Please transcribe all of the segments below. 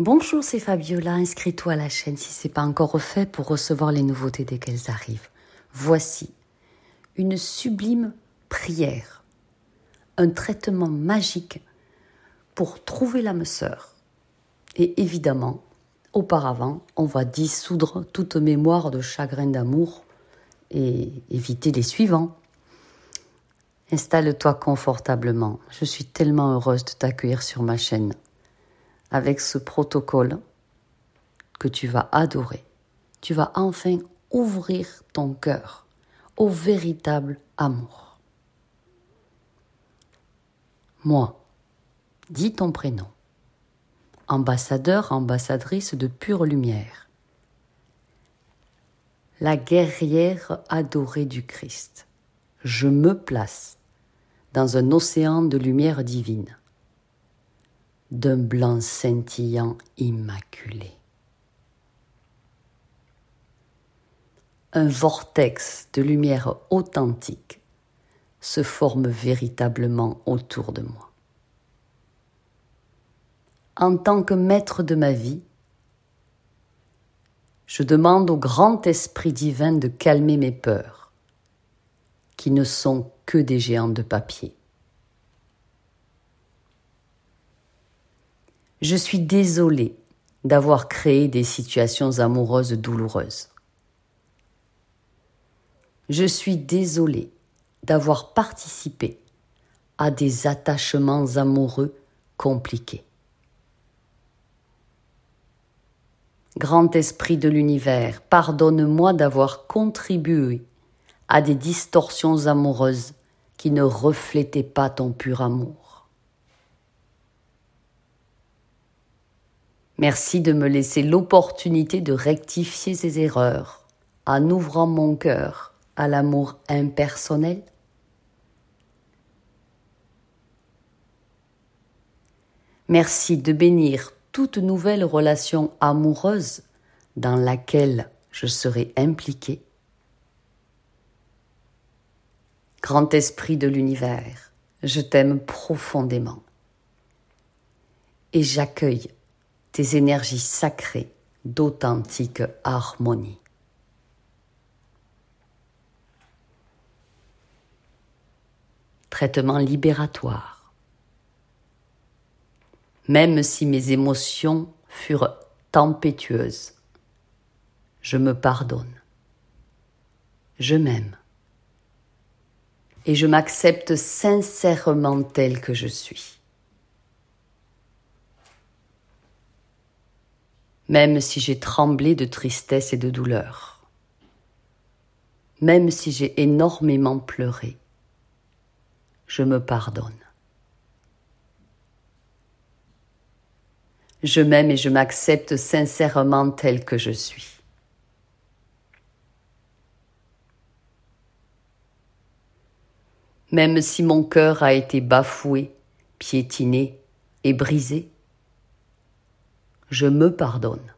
Bonjour, c'est Fabiola. Inscris-toi à la chaîne si ce n'est pas encore fait pour recevoir les nouveautés dès qu'elles arrivent. Voici une sublime prière, un traitement magique pour trouver l'âme sœur. Et évidemment, auparavant, on va dissoudre toute mémoire de chagrin d'amour et éviter les suivants. Installe-toi confortablement. Je suis tellement heureuse de t'accueillir sur ma chaîne avec ce protocole que tu vas adorer. Tu vas enfin ouvrir ton cœur au véritable amour. Moi, dis ton prénom. Ambassadeur, ambassadrice de pure lumière. La guerrière adorée du Christ. Je me place dans un océan de lumière divine d'un blanc scintillant immaculé. Un vortex de lumière authentique se forme véritablement autour de moi. En tant que maître de ma vie, je demande au grand esprit divin de calmer mes peurs, qui ne sont que des géants de papier. Je suis désolée d'avoir créé des situations amoureuses douloureuses. Je suis désolée d'avoir participé à des attachements amoureux compliqués. Grand Esprit de l'univers, pardonne-moi d'avoir contribué à des distorsions amoureuses qui ne reflétaient pas ton pur amour. Merci de me laisser l'opportunité de rectifier ces erreurs en ouvrant mon cœur à l'amour impersonnel. Merci de bénir toute nouvelle relation amoureuse dans laquelle je serai impliqué. Grand Esprit de l'univers, je t'aime profondément et j'accueille tes énergies sacrées d'authentique harmonie. Traitement libératoire. Même si mes émotions furent tempétueuses, je me pardonne. Je m'aime. Et je m'accepte sincèrement tel que je suis. Même si j'ai tremblé de tristesse et de douleur, même si j'ai énormément pleuré, je me pardonne. Je m'aime et je m'accepte sincèrement tel que je suis. Même si mon cœur a été bafoué, piétiné et brisé, je me pardonne.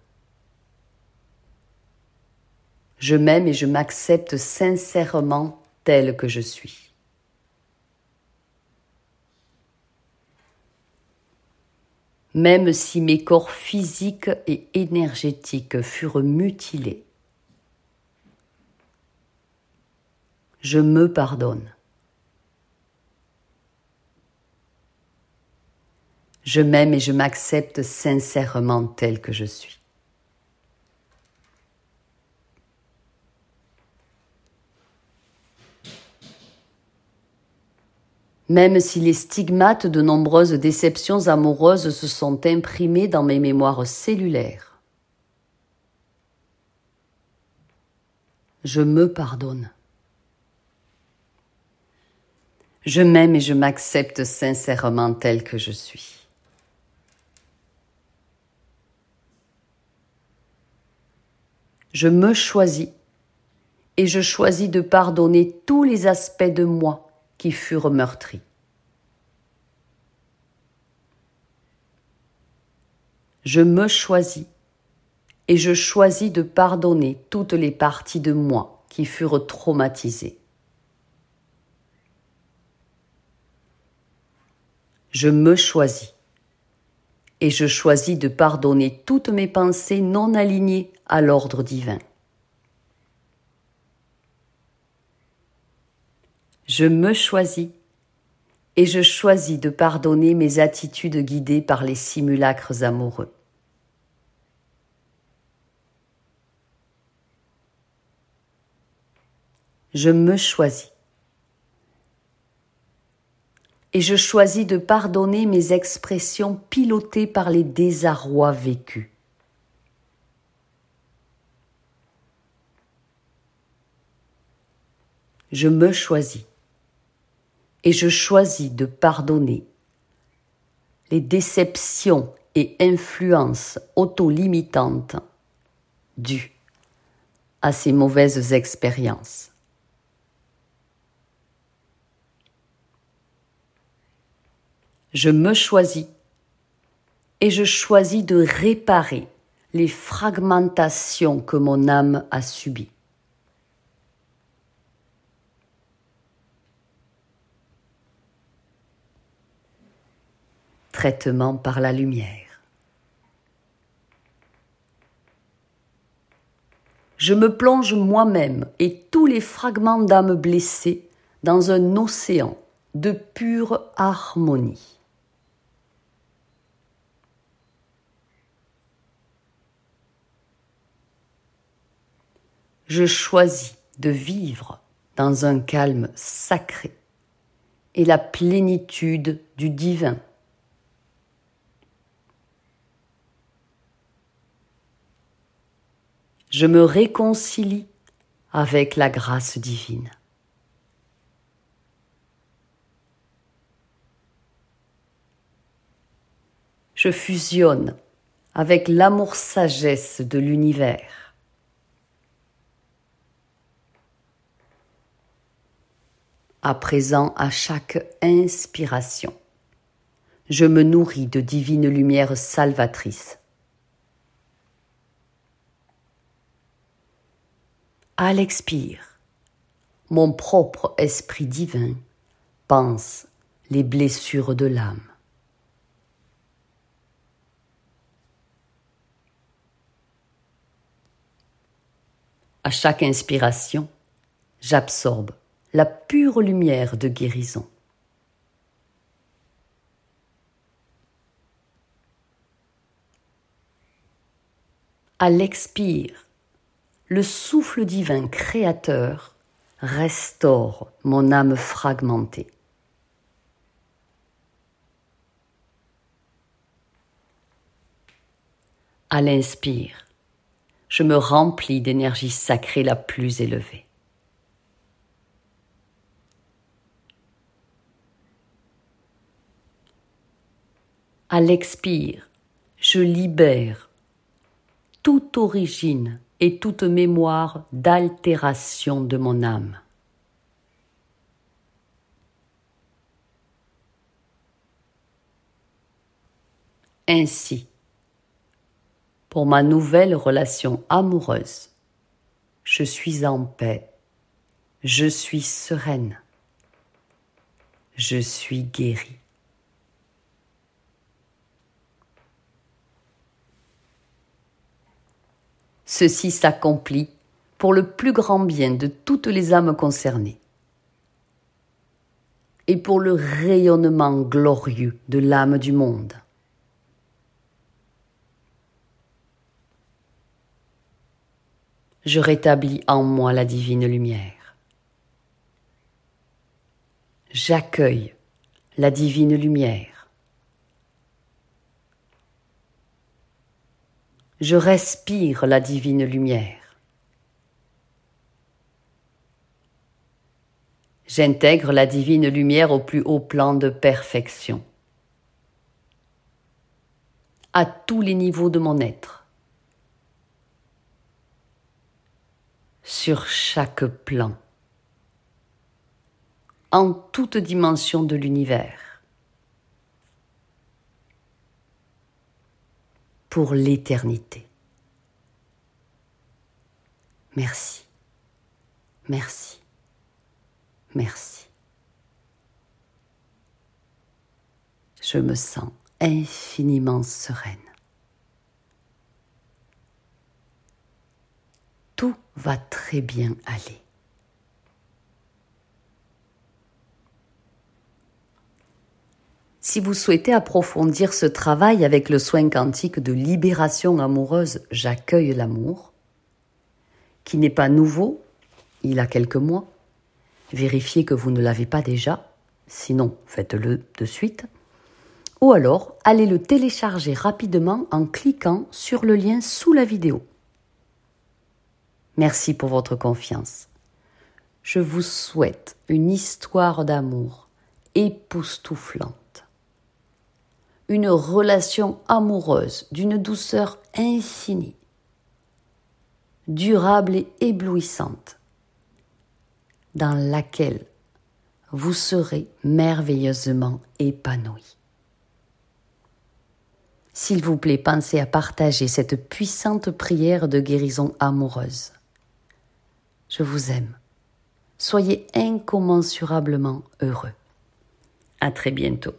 Je m'aime et je m'accepte sincèrement tel que je suis. Même si mes corps physiques et énergétiques furent mutilés, je me pardonne. Je m'aime et je m'accepte sincèrement tel que je suis. Même si les stigmates de nombreuses déceptions amoureuses se sont imprimés dans mes mémoires cellulaires, je me pardonne. Je m'aime et je m'accepte sincèrement tel que je suis. Je me choisis et je choisis de pardonner tous les aspects de moi qui furent meurtris. Je me choisis et je choisis de pardonner toutes les parties de moi qui furent traumatisées. Je me choisis et je choisis de pardonner toutes mes pensées non alignées à l'ordre divin. Je me choisis et je choisis de pardonner mes attitudes guidées par les simulacres amoureux. Je me choisis et je choisis de pardonner mes expressions pilotées par les désarrois vécus. Je me choisis et je choisis de pardonner les déceptions et influences auto-limitantes dues à ces mauvaises expériences. Je me choisis et je choisis de réparer les fragmentations que mon âme a subies. Traitement par la lumière. Je me plonge moi-même et tous les fragments d'âme blessés dans un océan de pure harmonie. Je choisis de vivre dans un calme sacré et la plénitude du divin. Je me réconcilie avec la grâce divine. Je fusionne avec l'amour sagesse de l'univers. À présent à chaque inspiration. Je me nourris de divine lumière salvatrice. À l'expire, mon propre esprit divin pense les blessures de l'âme. À chaque inspiration, j'absorbe la pure lumière de guérison. À l'expire, le souffle divin créateur restaure mon âme fragmentée. À l'inspire, je me remplis d'énergie sacrée la plus élevée. À l'expire, je libère toute origine et toute mémoire d'altération de mon âme. Ainsi, pour ma nouvelle relation amoureuse, je suis en paix, je suis sereine, je suis guérie. Ceci s'accomplit pour le plus grand bien de toutes les âmes concernées et pour le rayonnement glorieux de l'âme du monde. Je rétablis en moi la divine lumière. J'accueille la divine lumière. Je respire la divine lumière. J'intègre la divine lumière au plus haut plan de perfection, à tous les niveaux de mon être, sur chaque plan, en toute dimension de l'univers. Pour l'éternité. Merci, merci, merci. Je me sens infiniment sereine. Tout va très bien aller. Si vous souhaitez approfondir ce travail avec le soin quantique de libération amoureuse J'accueille l'amour, qui n'est pas nouveau, il a quelques mois, vérifiez que vous ne l'avez pas déjà, sinon faites-le de suite, ou alors allez le télécharger rapidement en cliquant sur le lien sous la vidéo. Merci pour votre confiance. Je vous souhaite une histoire d'amour époustouflante une relation amoureuse d'une douceur infinie, durable et éblouissante, dans laquelle vous serez merveilleusement épanoui. S'il vous plaît, pensez à partager cette puissante prière de guérison amoureuse. Je vous aime. Soyez incommensurablement heureux. À très bientôt.